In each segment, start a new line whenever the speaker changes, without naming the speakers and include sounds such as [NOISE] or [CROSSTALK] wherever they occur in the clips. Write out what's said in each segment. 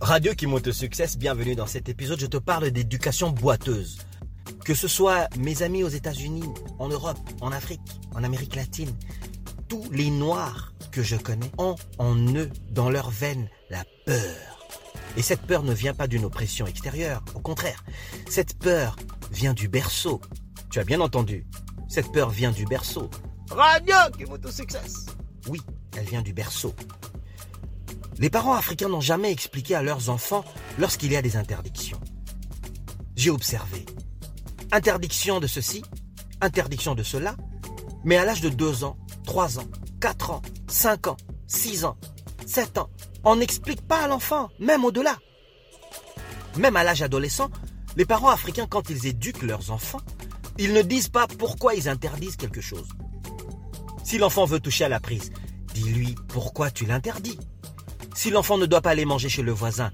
Radio qui monte au succès, bienvenue dans cet épisode. Je te parle d'éducation boiteuse. Que ce soit mes amis aux États-Unis, en Europe, en Afrique, en Amérique latine, tous les Noirs que je connais ont en eux, dans leurs veines, la peur. Et cette peur ne vient pas d'une oppression extérieure, au contraire. Cette peur vient du berceau. Tu as bien entendu. Cette peur vient du berceau. Radio qui monte au succès. Oui, elle vient du berceau. Les parents africains n'ont jamais expliqué à leurs enfants lorsqu'il y a des interdictions. J'ai observé. Interdiction de ceci, interdiction de cela, mais à l'âge de 2 ans, 3 ans, 4 ans, 5 ans, 6 ans, 7 ans, on n'explique pas à l'enfant, même au-delà. Même à l'âge adolescent, les parents africains, quand ils éduquent leurs enfants, ils ne disent pas pourquoi ils interdisent quelque chose. Si l'enfant veut toucher à la prise, dis-lui pourquoi tu l'interdis. Si l'enfant ne doit pas aller manger chez le voisin,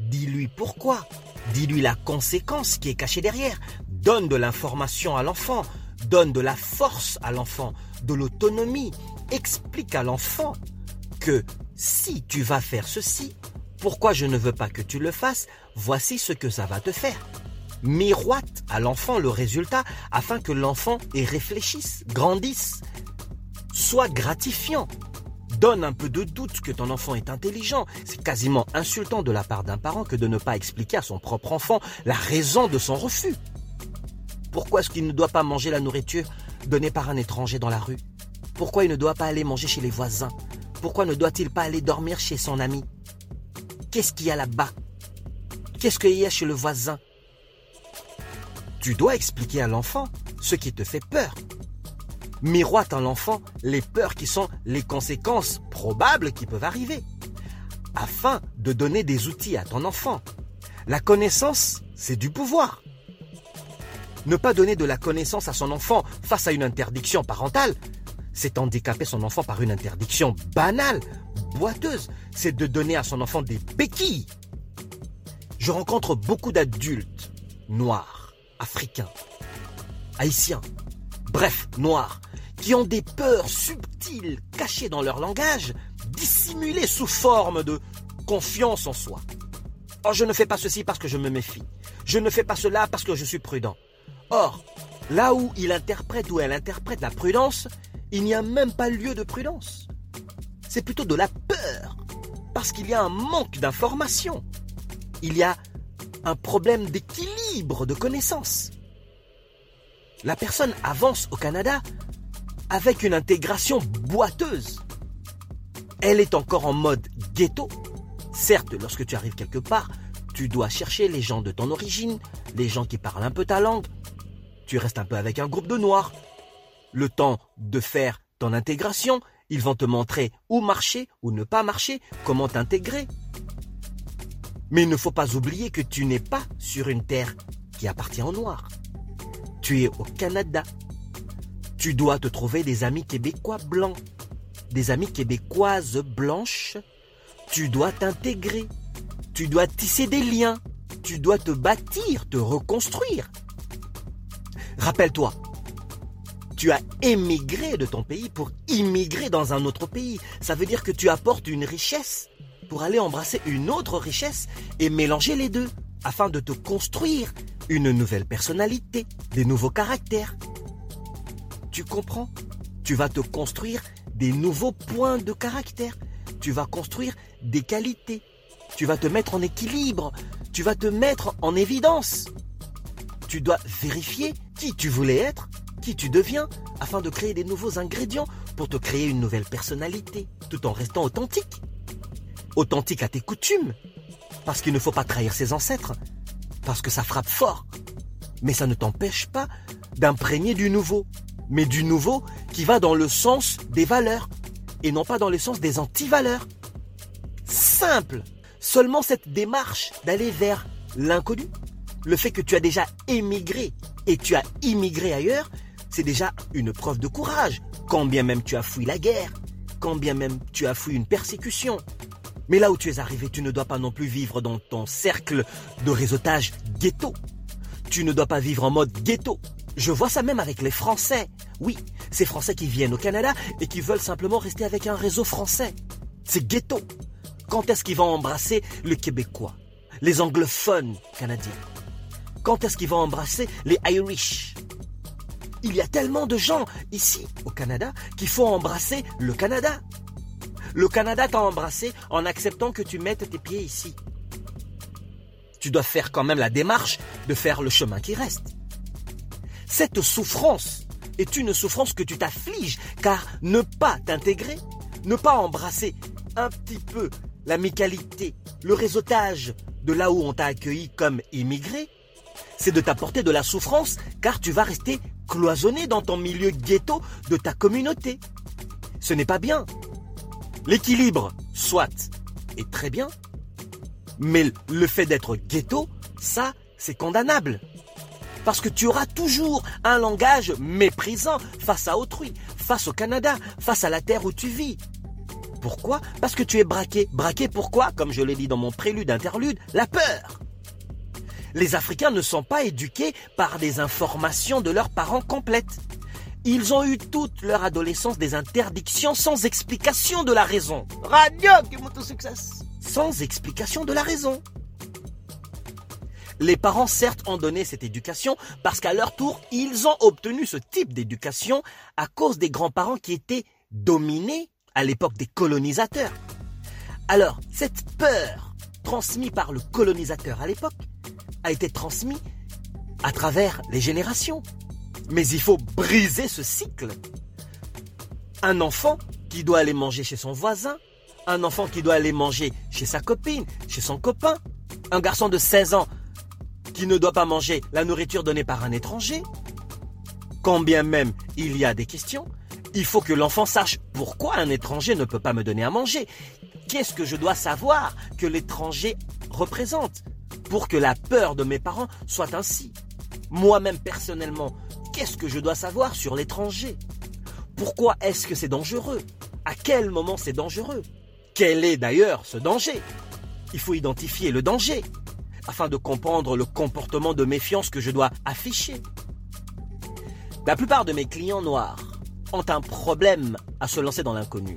dis-lui pourquoi. Dis-lui la conséquence qui est cachée derrière. Donne de l'information à l'enfant. Donne de la force à l'enfant, de l'autonomie. Explique à l'enfant que si tu vas faire ceci, pourquoi je ne veux pas que tu le fasses, voici ce que ça va te faire. Miroite à l'enfant le résultat afin que l'enfant y réfléchisse, grandisse, soit gratifiant. Donne un peu de doute que ton enfant est intelligent. C'est quasiment insultant de la part d'un parent que de ne pas expliquer à son propre enfant la raison de son refus. Pourquoi est-ce qu'il ne doit pas manger la nourriture donnée par un étranger dans la rue? Pourquoi il ne doit pas aller manger chez les voisins? Pourquoi ne doit-il pas aller dormir chez son ami? Qu'est-ce qu'il y a là-bas? Qu'est-ce qu'il y a chez le voisin? Tu dois expliquer à l'enfant ce qui te fait peur. Miroite à l'enfant les peurs qui sont les conséquences probables qui peuvent arriver, afin de donner des outils à ton enfant. La connaissance, c'est du pouvoir. Ne pas donner de la connaissance à son enfant face à une interdiction parentale, c'est handicaper son enfant par une interdiction banale, boiteuse. C'est de donner à son enfant des béquilles. Je rencontre beaucoup d'adultes noirs, africains, haïtiens, bref, noirs, qui ont des peurs subtiles cachées dans leur langage, dissimulées sous forme de confiance en soi. Oh, je ne fais pas ceci parce que je me méfie. Je ne fais pas cela parce que je suis prudent. Or, là où il interprète ou elle interprète la prudence, il n'y a même pas lieu de prudence. C'est plutôt de la peur, parce qu'il y a un manque d'information. Il y a un problème d'équilibre de connaissances. La personne avance au Canada avec une intégration boiteuse. Elle est encore en mode ghetto. Certes, lorsque tu arrives quelque part, tu dois chercher les gens de ton origine, les gens qui parlent un peu ta langue. Tu restes un peu avec un groupe de noirs. Le temps de faire ton intégration, ils vont te montrer où marcher, où ne pas marcher, comment t'intégrer. Mais il ne faut pas oublier que tu n'es pas sur une terre qui appartient aux Noirs. Tu es au Canada. Tu dois te trouver des amis québécois blancs, des amis québécoises blanches. Tu dois t'intégrer. Tu dois tisser des liens. Tu dois te bâtir, te reconstruire. Rappelle-toi, tu as émigré de ton pays pour immigrer dans un autre pays. Ça veut dire que tu apportes une richesse pour aller embrasser une autre richesse et mélanger les deux afin de te construire une nouvelle personnalité, des nouveaux caractères. Tu comprends? Tu vas te construire des nouveaux points de caractère. Tu vas construire des qualités. Tu vas te mettre en équilibre. Tu vas te mettre en évidence. Tu dois vérifier qui tu voulais être, qui tu deviens, afin de créer des nouveaux ingrédients pour te créer une nouvelle personnalité, tout en restant authentique. Authentique à tes coutumes, parce qu'il ne faut pas trahir ses ancêtres, parce que ça frappe fort. Mais ça ne t'empêche pas d'imprégner du nouveau, mais du nouveau qui va dans le sens des valeurs, et non pas dans le sens des antivaleurs. Simple. Seulement cette démarche d'aller vers l'inconnu, le fait que tu as déjà émigré et tu as immigré ailleurs, c'est déjà une preuve de courage, quand bien même tu as fui la guerre, quand bien même tu as fui une persécution. Mais là où tu es arrivé, tu ne dois pas non plus vivre dans ton cercle de réseautage ghetto. Tu ne dois pas vivre en mode ghetto. Je vois ça même avec les Français. Oui, ces Français qui viennent au Canada et qui veulent simplement rester avec un réseau français. C'est ghetto. Quand est-ce qu'ils vont embrasser le Québécois, les anglophones canadiens? Quand est-ce qu'ils vont embrasser les Irish? Il y a tellement de gens ici au Canada qu'il faut embrasser le Canada. Le Canada t'a embrassé en acceptant que tu mettes tes pieds ici. Tu dois faire quand même la démarche de faire le chemin qui reste. Cette souffrance est une souffrance que tu t'affliges, car ne pas t'intégrer, ne pas embrasser un petit peu l'amicalité, le réseautage de là où on t'a accueilli comme immigré, c'est de t'apporter de la souffrance, car tu vas rester cloisonné dans ton milieu ghetto de ta communauté. Ce n'est pas bien. L'équilibre, soit, est très bien, mais le fait d'être ghetto, ça, c'est condamnable. Parce que tu auras toujours un langage méprisant face à autrui, face au Canada, face à la terre où tu vis. Pourquoi? Parce que tu es braqué. Braqué pourquoi? Comme je l'ai dit dans mon prélude interlude, la peur. Les Africains ne sont pas éduqués par des informations de leurs parents complètes. Ils ont eu toute leur adolescence des interdictions sans explication de la raison. Radio success. Sans explication de la raison. Les parents, certes, ont donné cette éducation parce qu'à leur tour, ils ont obtenu ce type d'éducation à cause des grands-parents qui étaient dominés à l'époque des colonisateurs. Alors, cette peur transmise par le colonisateur à l'époque a été transmise à travers les générations. Mais il faut briser ce cycle. Un enfant qui doit aller manger chez son voisin, un enfant qui doit aller manger chez sa copine, chez son copain, un garçon de 16 ans qui ne doit pas manger la nourriture donnée par un étranger, quand bien même il y a des questions, il faut que l'enfant sache pourquoi un étranger ne peut pas me donner à manger. Qu'est-ce que je dois savoir que l'étranger représente pour que la peur de mes parents soit ainsi Moi-même personnellement, qu'est-ce que je dois savoir sur l'étranger? Pourquoi est-ce que c'est dangereux? À quel moment c'est dangereux? Quel est d'ailleurs ce danger? Il faut identifier le danger afin de comprendre le comportement de méfiance que je dois afficher. La plupart de mes clients noirs ont un problème à se lancer dans l'inconnu.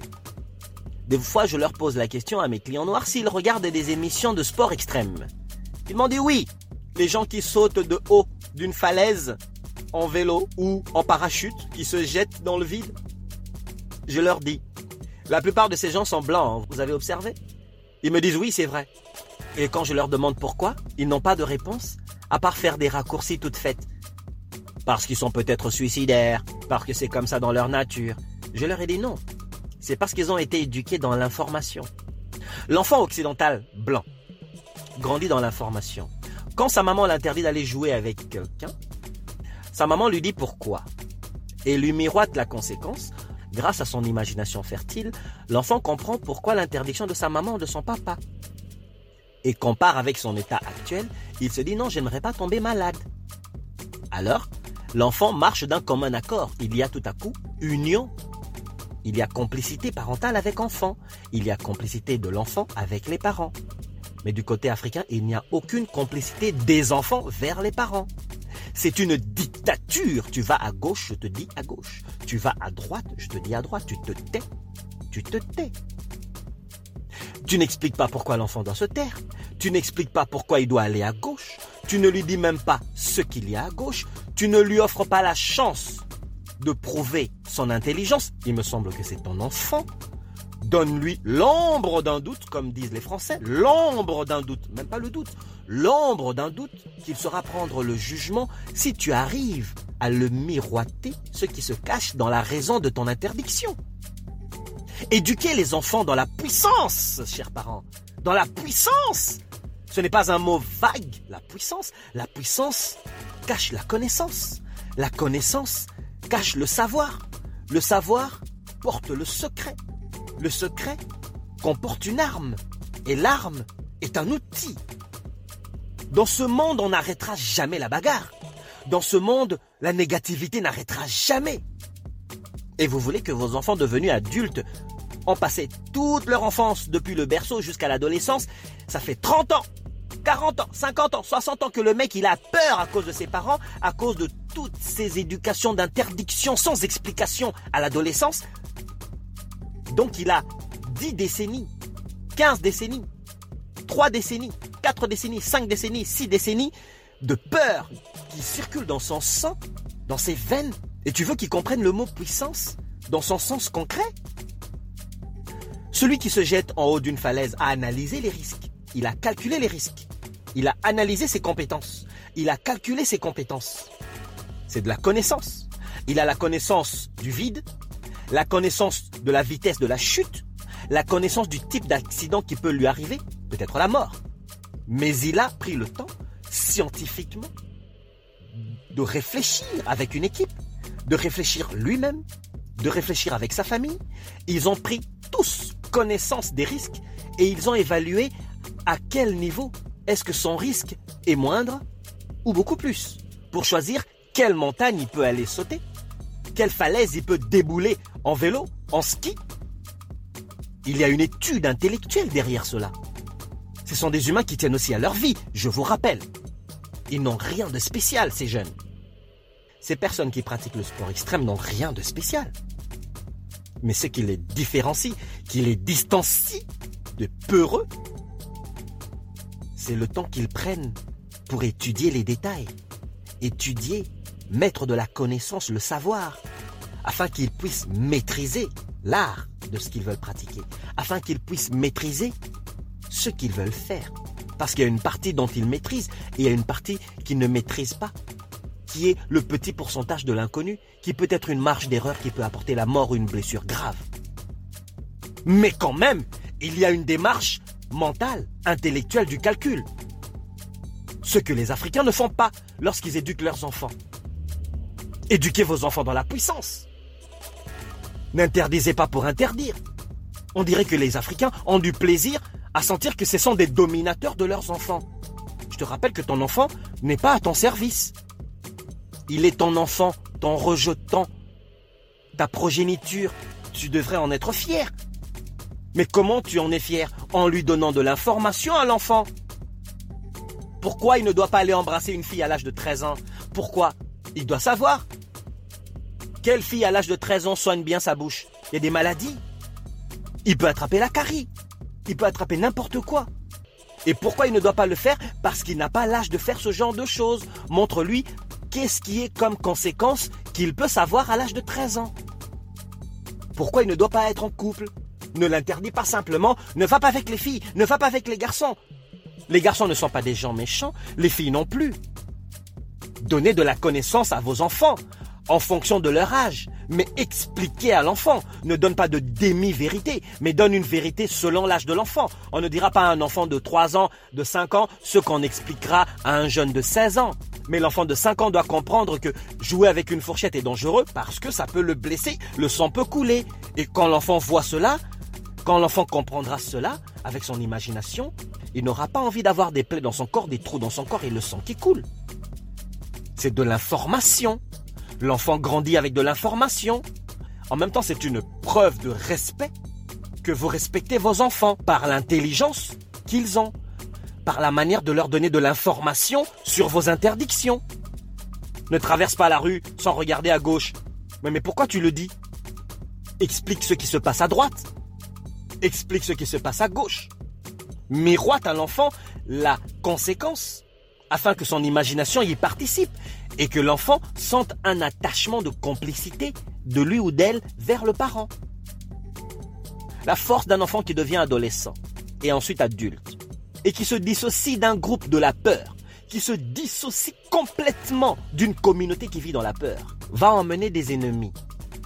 Des fois, je leur pose la question à mes clients noirs s'ils regardent des émissions de sport extrême. Ils m'ont dit oui. Les gens qui sautent de haut d'une falaise en vélo ou en parachute, qui se jettent dans le vide. Je leur dis, la plupart de ces gens sont blancs, hein, vous avez observé? Ils me disent oui, c'est vrai. Et quand je leur demande pourquoi, ils n'ont pas de réponse, à part faire des raccourcis toutes faites parce qu'ils sont peut-être suicidaires, parce que c'est comme ça dans leur nature. Je leur ai dit non. C'est parce qu'ils ont été éduqués dans l'information. L'enfant occidental blanc grandit dans l'information. Quand sa maman l'interdit d'aller jouer avec quelqu'un, sa maman lui dit pourquoi et lui miroite la conséquence. Grâce à son imagination fertile, l'enfant comprend pourquoi l'interdiction de sa maman ou de son papa. Et compare avec son état actuel, il se dit non, j'aimerais pas tomber malade. Alors, L'enfant marche d'un commun accord. Il y a tout à coup union. Il y a complicité parentale avec enfant. Il y a complicité de l'enfant avec les parents. Mais du côté africain, il n'y a aucune complicité des enfants vers les parents. C'est une dictature. Tu vas à gauche, je te dis à gauche. Tu vas à droite, je te dis à droite. Tu te tais. Tu te tais. Tu n'expliques pas pourquoi l'enfant doit se taire. Tu n'expliques pas pourquoi il doit aller à gauche. Tu ne lui dis même pas ce qu'il y a à gauche. Tu ne lui offres pas la chance de prouver son intelligence. Il me semble que c'est ton enfant. Donne-lui l'ombre d'un doute, comme disent les Français. L'ombre d'un doute, même pas le doute. L'ombre d'un doute qu'il saura prendre le jugement si tu arrives à le miroiter, ce qui se cache dans la raison de ton interdiction. Éduquer les enfants dans la puissance, chers parents. Dans la puissance ce n'est pas un mot vague, la puissance. La puissance cache la connaissance. La connaissance cache le savoir. Le savoir porte le secret. Le secret comporte une arme. Et l'arme est un outil. Dans ce monde, on n'arrêtera jamais la bagarre. Dans ce monde, la négativité n'arrêtera jamais. Et vous voulez que vos enfants devenus adultes ont passé toute leur enfance depuis le berceau jusqu'à l'adolescence, ça fait 30 ans 40 ans, 50 ans, 60 ans que le mec il a peur à cause de ses parents, à cause de toutes ces éducations d'interdiction sans explication à l'adolescence. Donc il a 10 décennies 15 décennies, 3 décennies, 4 décennies, 5 décennies, 6 décennies de peur qui circule dans son sang, dans ses veines. Et tu veux qu'il comprenne le mot puissance dans son sens concret? Celui qui se jette en haut d'une falaise a analysé les risques. Il a calculé les risques. Il a analysé ses compétences. Il a calculé ses compétences. C'est de la connaissance. Il a la connaissance du vide, la connaissance de la vitesse de la chute, la connaissance du type d'accident qui peut lui arriver, peut-être la mort. Mais il a pris le temps, scientifiquement, de réfléchir avec une équipe, de réfléchir lui-même, de réfléchir avec sa famille. Ils ont pris tous connaissance des risques et ils ont évalué à quel niveau est-ce que son risque est moindre ou beaucoup plus pour choisir quelle montagne il peut aller sauter, quelle falaise il peut débouler en vélo, en ski? Il y a une étude intellectuelle derrière cela. Ce sont des humains qui tiennent aussi à leur vie, je vous rappelle. Ils n'ont rien de spécial, ces jeunes. Ces personnes qui pratiquent le sport extrême n'ont rien de spécial. Mais ce qui les différencie, qui les distancie de peureux, c'est le temps qu'ils prennent pour étudier les détails, étudier, mettre de la connaissance, le savoir, afin qu'ils puissent maîtriser l'art de ce qu'ils veulent pratiquer, afin qu'ils puissent maîtriser ce qu'ils veulent faire. Parce qu'il y a une partie dont ils maîtrisent et il y a une partie qu'ils ne maîtrisent pas, qui est le petit pourcentage de l'inconnu, qui peut être une marge d'erreur qui peut apporter la mort ou une blessure grave. Mais quand même, il y a une démarche mentale, intellectuelle du calcul. Ce que les Africains ne font pas lorsqu'ils éduquent leurs enfants. Éduquez vos enfants dans la puissance. N'interdisez pas pour interdire. On dirait que les Africains ont du plaisir à sentir que ce sont des dominateurs de leurs enfants. Je te rappelle que ton enfant n'est pas à ton service. Il est ton enfant, ton rejetant, ta progéniture. Tu devrais en être fier. Mais comment tu en es fier? En lui donnant de l'information à l'enfant. Pourquoi il ne doit pas aller embrasser une fille à l'âge de 13 ans? Pourquoi? Il doit savoir. Quelle fille à l'âge de 13 ans soigne bien sa bouche? Il y a des maladies. Il peut attraper la carie. Il peut attraper n'importe quoi. Et pourquoi il ne doit pas le faire? Parce qu'il n'a pas l'âge de faire ce genre de choses. Montre-lui qu'est-ce qui est comme conséquence qu'il peut savoir à l'âge de 13 ans. Pourquoi il ne doit pas être en couple? Ne l'interdit pas simplement. Ne va pas avec les filles, ne va pas avec les garçons. Les garçons ne sont pas des gens méchants, les filles non plus. Donnez de la connaissance à vos enfants en fonction de leur âge, mais expliquez à l'enfant. Ne donne pas de demi-vérité, mais donne une vérité selon l'âge de l'enfant. On ne dira pas à un enfant de 3 ans, de 5 ans, ce qu'on expliquera à un jeune de 16 ans. Mais l'enfant de 5 ans doit comprendre que jouer avec une fourchette est dangereux parce que ça peut le blesser, le sang peut couler. Et quand l'enfant voit cela, quand l'enfant comprendra cela, avec son imagination, il n'aura pas envie d'avoir des plaies dans son corps, des trous dans son corps et le sang qui coule. C'est de l'information. L'enfant grandit avec de l'information. En même temps, c'est une preuve de respect que vous respectez vos enfants par l'intelligence qu'ils ont, par la manière de leur donner de l'information sur vos interdictions. Ne traverse pas la rue sans regarder à gauche. Mais, pourquoi tu le dis? Explique ce qui se passe à droite explique ce qui se passe à gauche. Miroite à l'enfant la conséquence afin que son imagination y participe et que l'enfant sente un attachement de complicité de lui ou d'elle vers le parent. La force d'un enfant qui devient adolescent et ensuite adulte et qui se dissocie d'un groupe de la peur, qui se dissocie complètement d'une communauté qui vit dans la peur, va emmener des ennemis,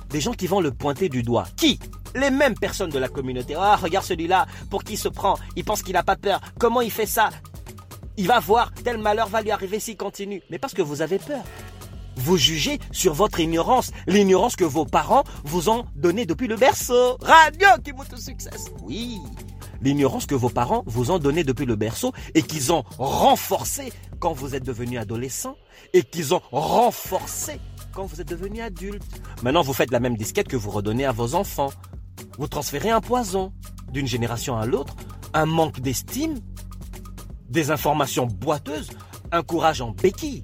des gens qui vont le pointer du doigt. Qui? Les mêmes personnes de la communauté. Ah, regarde celui-là, pour qui il se prend Il pense qu'il n'a pas peur. Comment il fait ça? Il va voir, tel malheur va lui arriver s'il continue. Mais parce que vous avez peur. Vous jugez sur votre ignorance, l'ignorance que vos parents vous ont donnée depuis le berceau. Radio qui au succès. Oui, l'ignorance que vos parents vous ont donnée depuis le berceau et qu'ils ont renforcé quand vous êtes devenu adolescent et qu'ils ont renforcé quand vous êtes devenu adulte. Maintenant, vous faites la même disquette que vous redonnez à vos enfants. Vous transférez un poison d'une génération à l'autre, un manque d'estime, des informations boiteuses, un courage en béquille.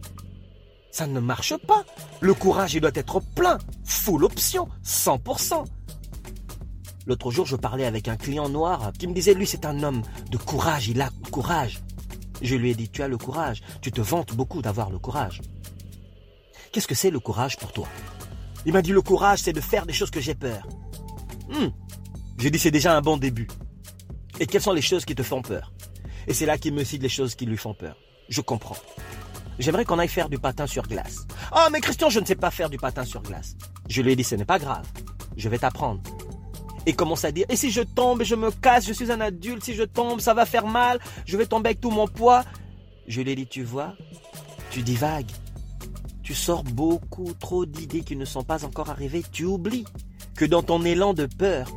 Ça ne marche pas. Le courage, il doit être plein, full option, 100%. L'autre jour, je parlais avec un client noir qui me disait, lui, c'est un homme de courage, il a courage. Je lui ai dit, tu as le courage, tu te vantes beaucoup d'avoir le courage. Qu'est-ce que c'est le courage pour toi? Il m'a dit, le courage, c'est de faire des choses que j'ai peur. Hmm. J'ai dit, c'est déjà un bon début. Et quelles sont les choses qui te font peur? Et c'est là qu'il me cite les choses qui lui font peur. Je comprends. J'aimerais qu'on aille faire du patin sur glace. Oh, mais Christian, je ne sais pas faire du patin sur glace. Je lui ai dit, ce n'est pas grave. Je vais t'apprendre et commence à dire, et si je tombe je me casse, je suis un adulte, si je tombe, ça va faire mal, je vais tomber avec tout mon poids. Je lui ai dit, tu vois, tu divagues, tu sors beaucoup trop d'idées qui ne sont pas encore arrivées, tu oublies que dans ton élan de peur,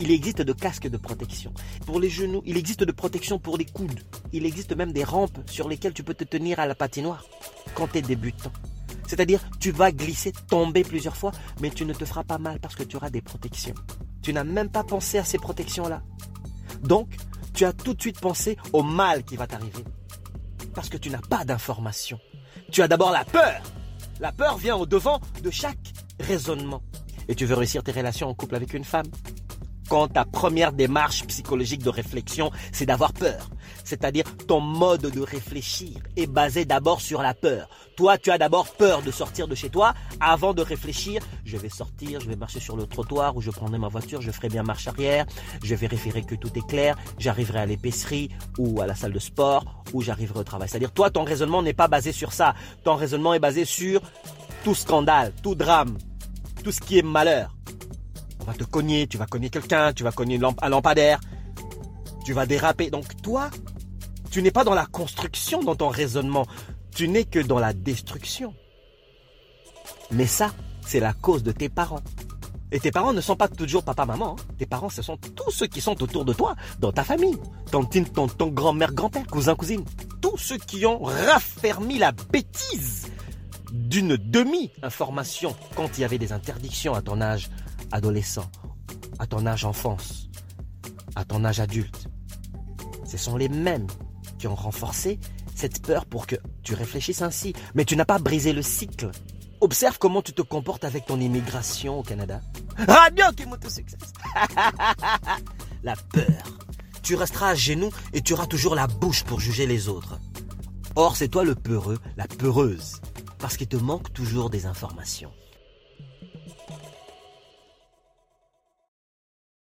il existe de casques de protection. Pour les genoux, il existe de protection pour les coudes. Il existe même des rampes sur lesquelles tu peux te tenir à la patinoire quand tu es débutant. C'est-à-dire, tu vas glisser, tomber plusieurs fois, mais tu ne te feras pas mal parce que tu auras des protections. Tu n'as même pas pensé à ces protections-là. Donc, tu as tout de suite pensé au mal qui va t'arriver. Parce que tu n'as pas d'information. Tu as d'abord la peur. La peur vient au devant de chaque raisonnement. Et tu veux réussir tes relations en couple avec une femme? Quand ta première démarche psychologique de réflexion, c'est d'avoir peur. C'est-à-dire ton mode de réfléchir est basé d'abord sur la peur. Toi, tu as d'abord peur de sortir de chez toi avant de réfléchir. Je vais sortir, je vais marcher sur le trottoir ou je prendrai ma voiture, je ferai bien marche arrière, je vérifierai que tout est clair, j'arriverai à l'épicerie ou à la salle de sport ou j'arriverai au travail. C'est-à-dire toi, ton raisonnement n'est pas basé sur ça. Ton raisonnement est basé sur tout scandale, tout drame, tout ce qui est malheur va te cogner, tu vas cogner quelqu'un, tu vas cogner un lampadaire, tu vas déraper. Donc toi, tu n'es pas dans la construction dans ton raisonnement, tu n'es que dans la destruction. Mais ça, c'est la cause de tes parents. Et tes parents ne sont pas toujours papa, maman. Hein. Tes parents, ce sont tous ceux qui sont autour de toi, dans ta famille. Tantine, tonton, grand-mère, grand-père, cousin, cousine. Tous ceux qui ont raffermi la bêtise d'une demi-information quand il y avait des interdictions à ton âge adolescent, à ton âge enfance, à ton âge adulte. Ce sont les mêmes qui ont renforcé cette peur pour que tu réfléchisses ainsi. Mais tu n'as pas brisé le cycle. Observe comment tu te comportes avec ton immigration au Canada. Radio qui succès. [LAUGHS] La peur. Tu resteras à genoux et tu auras toujours la bouche pour juger les autres. Or, c'est toi le peureux, la peureuse, parce qu'il te manque toujours des informations.